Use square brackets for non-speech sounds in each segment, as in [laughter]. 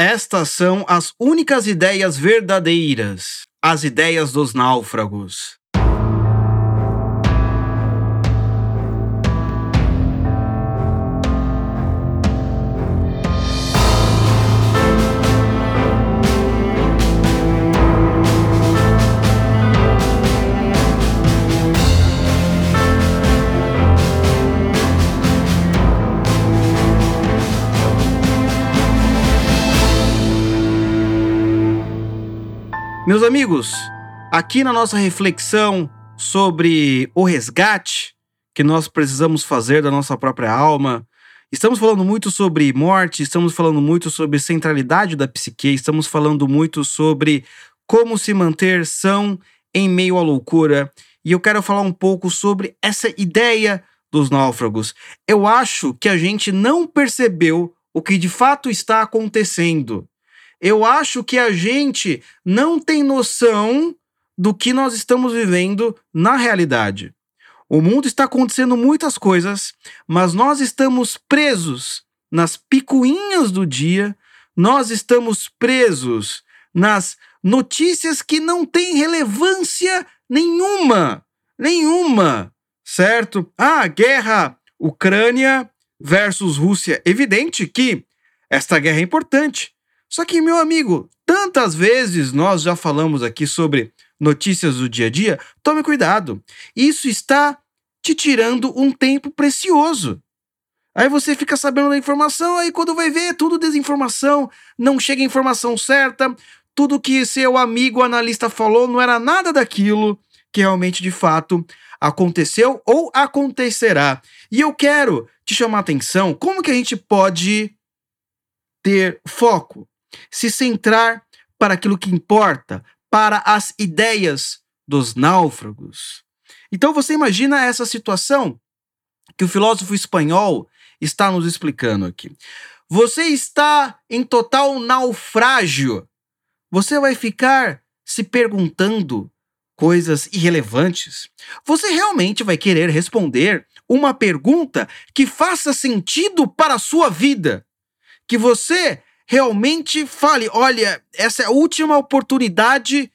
Estas são as únicas ideias verdadeiras, as ideias dos náufragos. Meus amigos, aqui na nossa reflexão sobre o resgate que nós precisamos fazer da nossa própria alma, estamos falando muito sobre morte, estamos falando muito sobre centralidade da psique, estamos falando muito sobre como se manter são em meio à loucura. E eu quero falar um pouco sobre essa ideia dos náufragos. Eu acho que a gente não percebeu o que de fato está acontecendo eu acho que a gente não tem noção do que nós estamos vivendo na realidade. O mundo está acontecendo muitas coisas, mas nós estamos presos nas picuinhas do dia, nós estamos presos nas notícias que não têm relevância nenhuma. Nenhuma, certo? Ah, guerra Ucrânia versus Rússia. Evidente que esta guerra é importante. Só que, meu amigo, tantas vezes nós já falamos aqui sobre notícias do dia a dia, tome cuidado. Isso está te tirando um tempo precioso. Aí você fica sabendo da informação, aí quando vai ver, é tudo desinformação, não chega a informação certa, tudo que seu amigo analista falou não era nada daquilo que realmente de fato aconteceu ou acontecerá. E eu quero te chamar a atenção, como que a gente pode ter foco? Se centrar para aquilo que importa, para as ideias dos náufragos. Então você imagina essa situação que o filósofo espanhol está nos explicando aqui. Você está em total naufrágio. Você vai ficar se perguntando coisas irrelevantes. Você realmente vai querer responder uma pergunta que faça sentido para a sua vida, que você realmente fale: olha, essa é a última oportunidade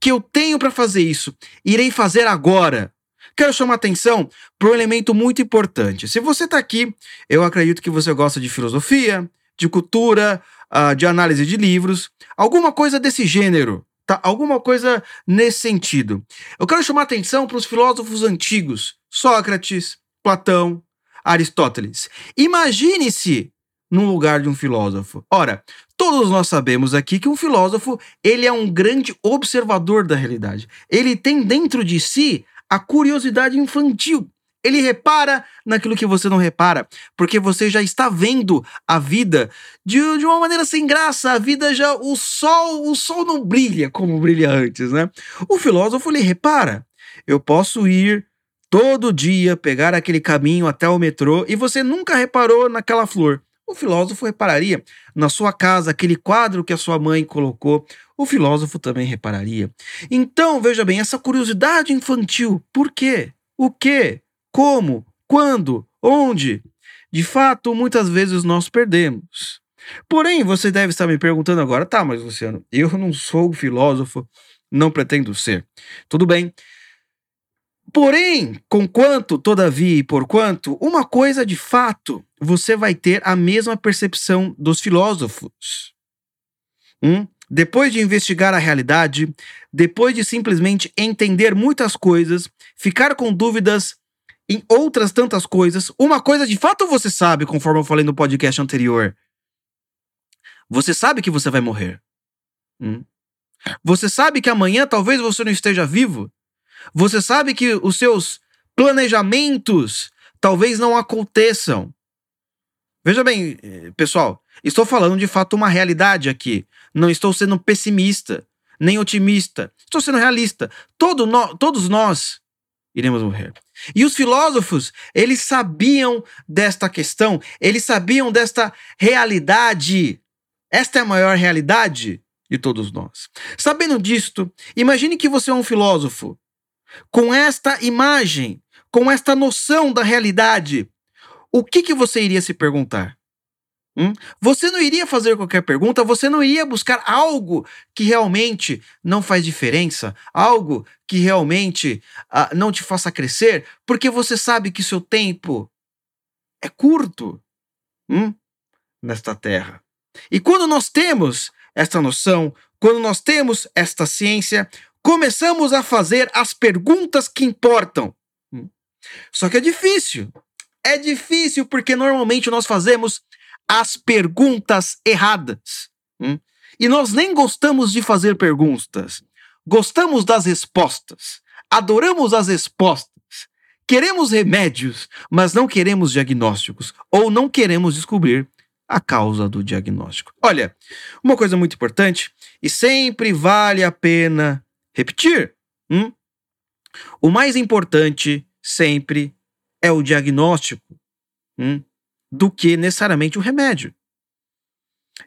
que eu tenho para fazer isso. Irei fazer agora. Quero chamar atenção para um elemento muito importante. Se você está aqui, eu acredito que você gosta de filosofia, de cultura, uh, de análise de livros, alguma coisa desse gênero, tá? Alguma coisa nesse sentido. Eu quero chamar atenção para os filósofos antigos, Sócrates, Platão, Aristóteles. Imagine-se no lugar de um filósofo. Ora, todos nós sabemos aqui que um filósofo, ele é um grande observador da realidade. Ele tem dentro de si a curiosidade infantil. Ele repara naquilo que você não repara, porque você já está vendo a vida de, de uma maneira sem graça. A vida já o sol, o sol não brilha como brilha antes, né? O filósofo ele repara. Eu posso ir todo dia pegar aquele caminho até o metrô e você nunca reparou naquela flor. O filósofo repararia na sua casa aquele quadro que a sua mãe colocou. O filósofo também repararia. Então, veja bem, essa curiosidade infantil, por quê? O que? Como? Quando? Onde? De fato, muitas vezes nós perdemos. Porém, você deve estar me perguntando agora, tá, mas Luciano, eu não sou filósofo, não pretendo ser. Tudo bem. Porém, conquanto, todavia e porquanto, uma coisa de fato, você vai ter a mesma percepção dos filósofos. Hum? Depois de investigar a realidade, depois de simplesmente entender muitas coisas, ficar com dúvidas em outras tantas coisas, uma coisa de fato você sabe, conforme eu falei no podcast anterior. Você sabe que você vai morrer. Hum? Você sabe que amanhã talvez você não esteja vivo. Você sabe que os seus planejamentos talvez não aconteçam. Veja bem, eh, pessoal, estou falando de fato uma realidade aqui. Não estou sendo pessimista, nem otimista. Estou sendo realista. Todo no, todos nós iremos morrer. E os filósofos, eles sabiam desta questão, eles sabiam desta realidade. Esta é a maior realidade de todos nós. Sabendo disto, imagine que você é um filósofo com esta imagem, com esta noção da realidade, o que, que você iria se perguntar? Hum? Você não iria fazer qualquer pergunta, você não iria buscar algo que realmente não faz diferença, algo que realmente uh, não te faça crescer, porque você sabe que seu tempo é curto hum? nesta terra. E quando nós temos esta noção, quando nós temos esta ciência, começamos a fazer as perguntas que importam. Hum? Só que é difícil. É difícil porque normalmente nós fazemos as perguntas erradas. Hum? E nós nem gostamos de fazer perguntas. Gostamos das respostas. Adoramos as respostas. Queremos remédios, mas não queremos diagnósticos. Ou não queremos descobrir a causa do diagnóstico. Olha, uma coisa muito importante e sempre vale a pena repetir: hum? o mais importante sempre é o diagnóstico. Hum? do que necessariamente o remédio.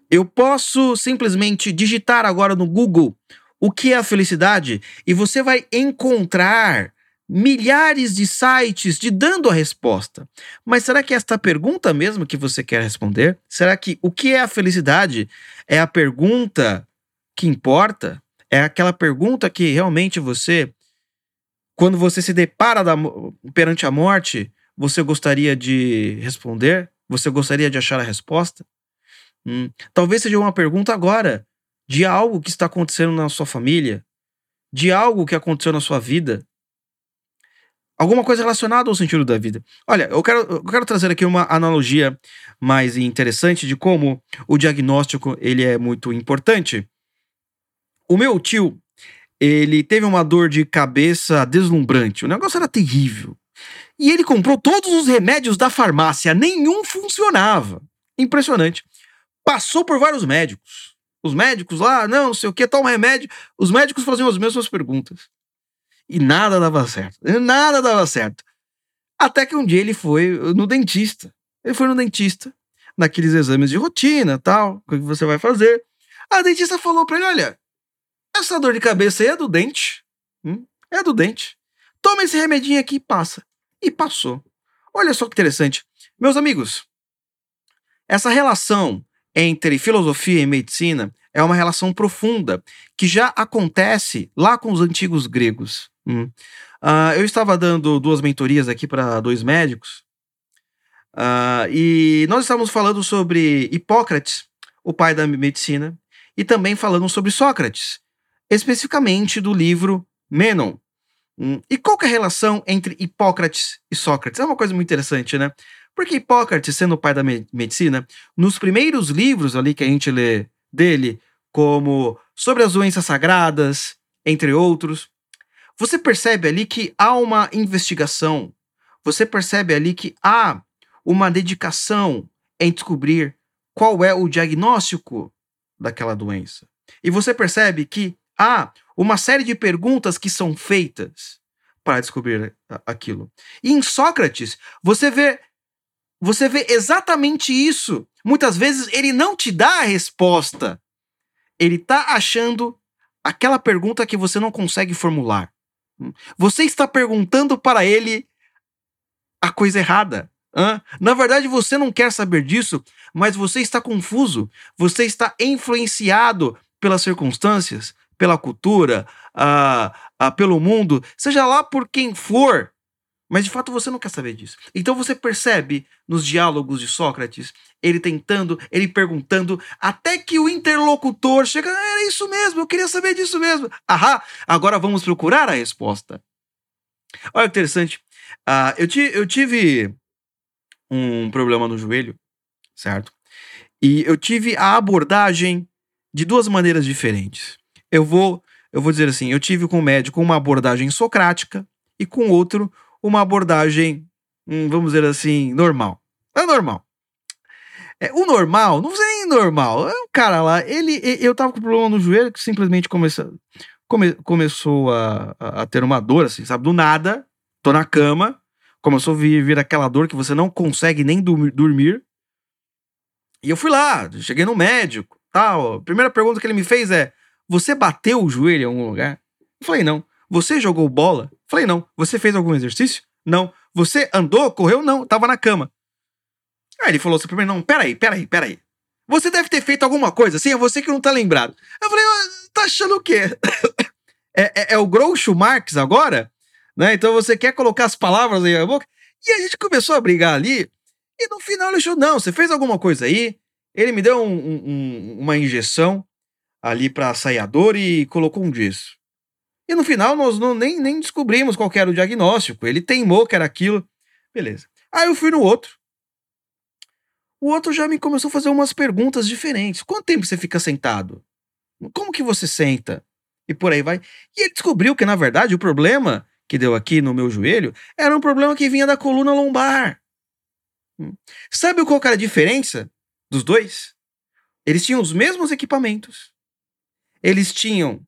Eu posso simplesmente digitar agora no Google o que é a felicidade e você vai encontrar milhares de sites te dando a resposta. Mas será que é esta pergunta mesmo que você quer responder? Será que o que é a felicidade é a pergunta que importa? É aquela pergunta que realmente você, quando você se depara da, perante a morte, você gostaria de responder? Você gostaria de achar a resposta? Hum, talvez seja uma pergunta agora de algo que está acontecendo na sua família, de algo que aconteceu na sua vida, alguma coisa relacionada ao sentido da vida. Olha, eu quero, eu quero trazer aqui uma analogia mais interessante de como o diagnóstico ele é muito importante. O meu tio, ele teve uma dor de cabeça deslumbrante. O negócio era terrível. E ele comprou todos os remédios da farmácia, nenhum funcionava. Impressionante. Passou por vários médicos. Os médicos lá, não, não sei o que, toma remédio. Os médicos faziam as mesmas perguntas. E nada dava certo. Nada dava certo. Até que um dia ele foi no dentista. Ele foi no dentista, naqueles exames de rotina tal, o que você vai fazer. A dentista falou pra ele: olha, essa dor de cabeça aí é do dente. Hum? É do dente. Toma esse remedinho aqui e passa e passou. Olha só que interessante. Meus amigos, essa relação entre filosofia e medicina é uma relação profunda que já acontece lá com os antigos gregos. Hum. Uh, eu estava dando duas mentorias aqui para dois médicos uh, e nós estávamos falando sobre Hipócrates, o pai da medicina, e também falando sobre Sócrates, especificamente do livro Menon, Hum, e qual é a relação entre Hipócrates e Sócrates? É uma coisa muito interessante, né? Porque Hipócrates, sendo o pai da me medicina, nos primeiros livros ali que a gente lê dele, como sobre as doenças sagradas, entre outros, você percebe ali que há uma investigação, você percebe ali que há uma dedicação em descobrir qual é o diagnóstico daquela doença. E você percebe que há uma série de perguntas que são feitas para descobrir aquilo. E em Sócrates, você vê você vê exatamente isso. Muitas vezes ele não te dá a resposta. Ele está achando aquela pergunta que você não consegue formular. Você está perguntando para ele a coisa errada. Hã? Na verdade, você não quer saber disso, mas você está confuso. Você está influenciado pelas circunstâncias pela cultura, uh, uh, pelo mundo, seja lá por quem for, mas de fato você não quer saber disso. Então você percebe nos diálogos de Sócrates, ele tentando, ele perguntando, até que o interlocutor chega, era isso mesmo, eu queria saber disso mesmo. Ahá, agora vamos procurar a resposta. Olha que interessante. Uh, eu, eu tive um problema no joelho, certo? E eu tive a abordagem de duas maneiras diferentes eu vou, eu vou dizer assim, eu tive com o médico uma abordagem socrática e com outro uma abordagem, hum, vamos dizer assim, normal. É normal. É, o normal, não sei nem normal. É um cara lá, ele, eu tava com problema no joelho que simplesmente começou, come, começou a, a, ter uma dor, assim, sabe? Do nada, tô na cama, começou a vir, vir aquela dor que você não consegue nem dormir. E eu fui lá, cheguei no médico, tal. A primeira pergunta que ele me fez é: você bateu o joelho em algum lugar? Falei, não. Você jogou bola? Falei, não. Você fez algum exercício? Não. Você andou, correu? Não. Tava na cama. Aí ele falou assim pra mim, não, peraí, peraí, peraí. Você deve ter feito alguma coisa assim, é você que não tá lembrado. Eu falei, tá achando o quê? [coughs] é, é, é, o Groucho Marx agora? Né? Então você quer colocar as palavras aí na boca? E a gente começou a brigar ali, e no final ele achou, não, você fez alguma coisa aí, ele me deu um, um, uma injeção ali para sair a dor e colocou um gesso. E no final nós não, nem, nem descobrimos qual era o diagnóstico. Ele teimou que era aquilo. Beleza. Aí eu fui no outro. O outro já me começou a fazer umas perguntas diferentes. Quanto tempo você fica sentado? Como que você senta? E por aí vai. E ele descobriu que, na verdade, o problema que deu aqui no meu joelho era um problema que vinha da coluna lombar. Hum. Sabe qual era a diferença dos dois? Eles tinham os mesmos equipamentos. Eles tinham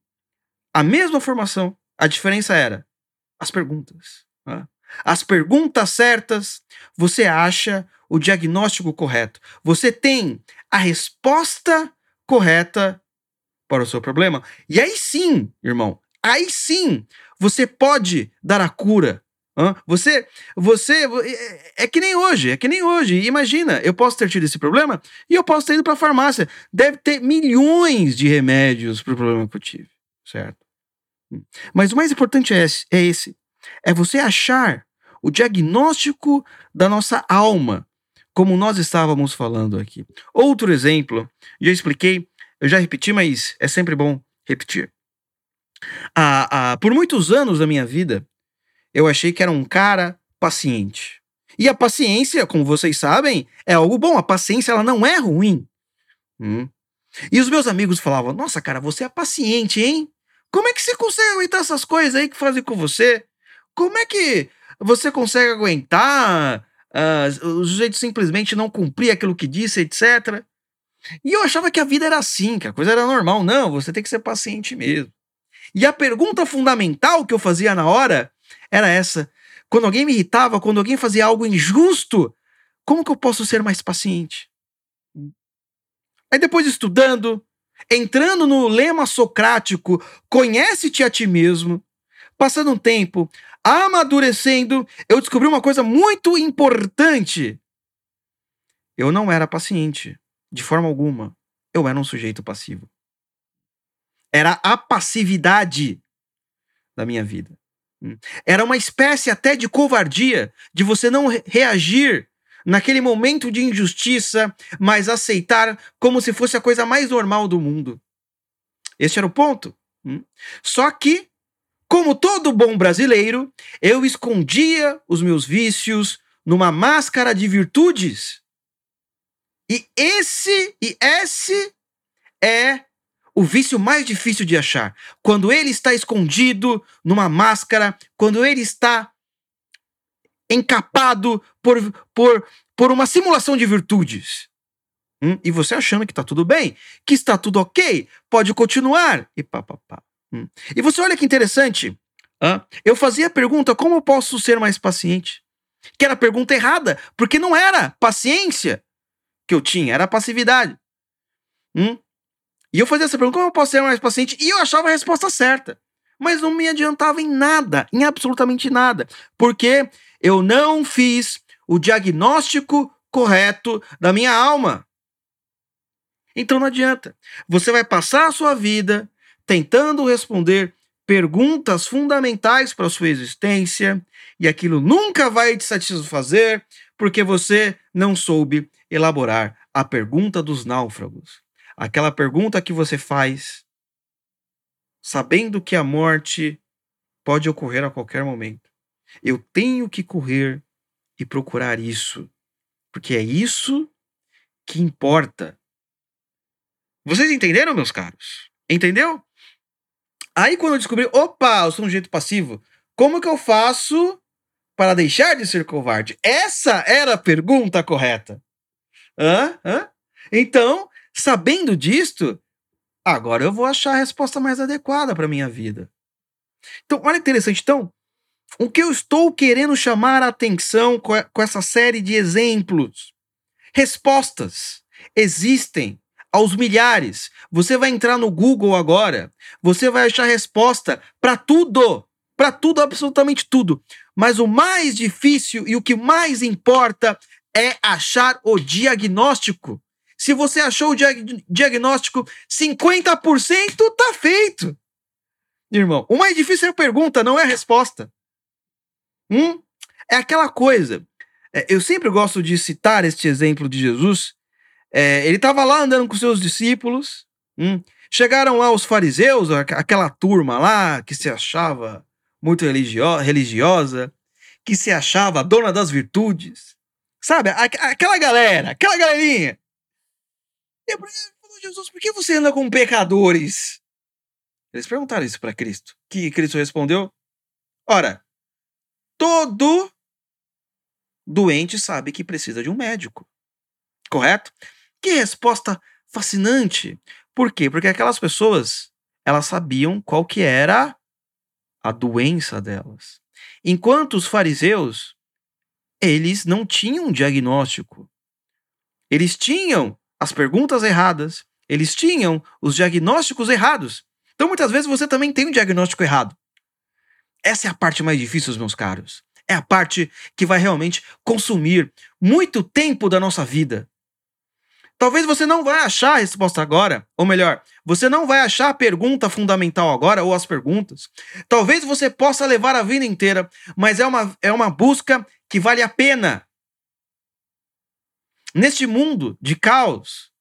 a mesma formação. A diferença era as perguntas. Né? As perguntas certas, você acha o diagnóstico correto. Você tem a resposta correta para o seu problema. E aí sim, irmão, aí sim você pode dar a cura. Você, você, é, é que nem hoje, é que nem hoje. Imagina, eu posso ter tido esse problema e eu posso ter ido para a farmácia. Deve ter milhões de remédios para o problema que eu tive, certo? Mas o mais importante é esse, é esse: é você achar o diagnóstico da nossa alma, como nós estávamos falando aqui. Outro exemplo, já expliquei, eu já repeti, mas é sempre bom repetir. Ah, ah, por muitos anos da minha vida, eu achei que era um cara paciente. E a paciência, como vocês sabem, é algo bom. A paciência ela não é ruim. Hum. E os meus amigos falavam: Nossa, cara, você é paciente, hein? Como é que você consegue aguentar essas coisas aí que fazem com você? Como é que você consegue aguentar uh, o sujeito simplesmente não cumprir aquilo que disse, etc. E eu achava que a vida era assim, que a coisa era normal. Não, você tem que ser paciente mesmo. E a pergunta fundamental que eu fazia na hora era essa. Quando alguém me irritava, quando alguém fazia algo injusto, como que eu posso ser mais paciente? Aí depois estudando, entrando no lema socrático, conhece-te a ti mesmo, passando um tempo, amadurecendo, eu descobri uma coisa muito importante. Eu não era paciente, de forma alguma. Eu era um sujeito passivo. Era a passividade da minha vida. Era uma espécie até de covardia de você não reagir naquele momento de injustiça, mas aceitar como se fosse a coisa mais normal do mundo. Esse era o ponto. Hum? Só que, como todo bom brasileiro, eu escondia os meus vícios numa máscara de virtudes. E esse e esse é o vício mais difícil de achar. Quando ele está escondido numa máscara, quando ele está encapado por, por, por uma simulação de virtudes. Hum? E você achando que está tudo bem, que está tudo ok, pode continuar. E pá, pá, pá. Hum. E você olha que interessante. Hã? Eu fazia a pergunta: como eu posso ser mais paciente? Que era a pergunta errada, porque não era paciência que eu tinha, era passividade. Hum? E eu fazia essa pergunta: como eu posso ser mais paciente? E eu achava a resposta certa. Mas não me adiantava em nada, em absolutamente nada. Porque eu não fiz o diagnóstico correto da minha alma. Então não adianta. Você vai passar a sua vida tentando responder perguntas fundamentais para a sua existência e aquilo nunca vai te satisfazer porque você não soube elaborar a pergunta dos náufragos. Aquela pergunta que você faz sabendo que a morte pode ocorrer a qualquer momento. Eu tenho que correr e procurar isso, porque é isso que importa. Vocês entenderam, meus caros? Entendeu? Aí quando eu descobri, opa, eu sou um jeito passivo, como que eu faço para deixar de ser covarde? Essa era a pergunta correta. Hã? Hã? Então, sabendo disto, agora eu vou achar a resposta mais adequada para minha vida. Então, olha que interessante. Então, o que eu estou querendo chamar a atenção com essa série de exemplos? Respostas existem aos milhares. Você vai entrar no Google agora, você vai achar resposta para tudo, para tudo, absolutamente tudo. Mas o mais difícil e o que mais importa é achar o diagnóstico. Se você achou o diag diagnóstico, 50% tá feito. Irmão, o mais difícil é a pergunta, não é a resposta. Hum? É aquela coisa. É, eu sempre gosto de citar este exemplo de Jesus. É, ele estava lá andando com seus discípulos. Hum? Chegaram lá os fariseus, aquela turma lá que se achava muito religio religiosa, que se achava dona das virtudes. Sabe? Aquela galera, aquela galerinha. E falei, Jesus, por que você anda com pecadores? Eles perguntaram isso para Cristo. Que Cristo respondeu: Ora, todo doente sabe que precisa de um médico. Correto? Que resposta fascinante. Por quê? Porque aquelas pessoas, elas sabiam qual que era a doença delas. Enquanto os fariseus, eles não tinham diagnóstico. Eles tinham as perguntas erradas, eles tinham os diagnósticos errados. Então, muitas vezes, você também tem um diagnóstico errado. Essa é a parte mais difícil, meus caros. É a parte que vai realmente consumir muito tempo da nossa vida. Talvez você não vai achar a resposta agora, ou melhor, você não vai achar a pergunta fundamental agora ou as perguntas. Talvez você possa levar a vida inteira, mas é uma, é uma busca que vale a pena. Neste mundo de caos,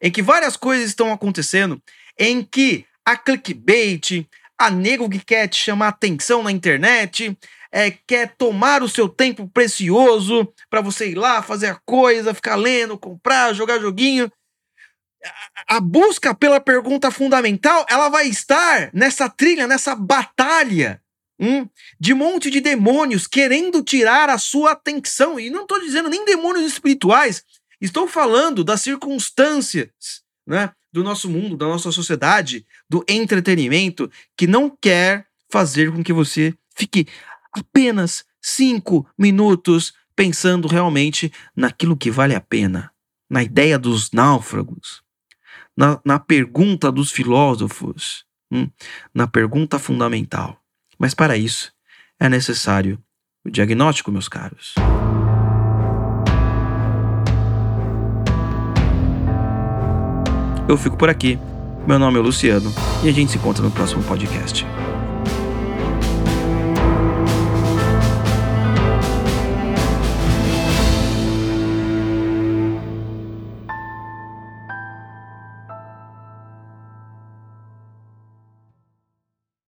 em que várias coisas estão acontecendo, em que a clickbait, a nego que quer te chamar atenção na internet, é, quer tomar o seu tempo precioso para você ir lá fazer a coisa, ficar lendo, comprar, jogar joguinho. A, a busca pela pergunta fundamental, ela vai estar nessa trilha, nessa batalha hum, de um monte de demônios querendo tirar a sua atenção. E não estou dizendo nem demônios espirituais, estou falando das circunstâncias né, do nosso mundo, da nossa sociedade, do entretenimento, que não quer fazer com que você fique apenas cinco minutos pensando realmente naquilo que vale a pena, na ideia dos náufragos, na, na pergunta dos filósofos, hum, na pergunta fundamental. Mas para isso é necessário o diagnóstico, meus caros. Eu fico por aqui. Meu nome é Luciano e a gente se encontra no próximo podcast.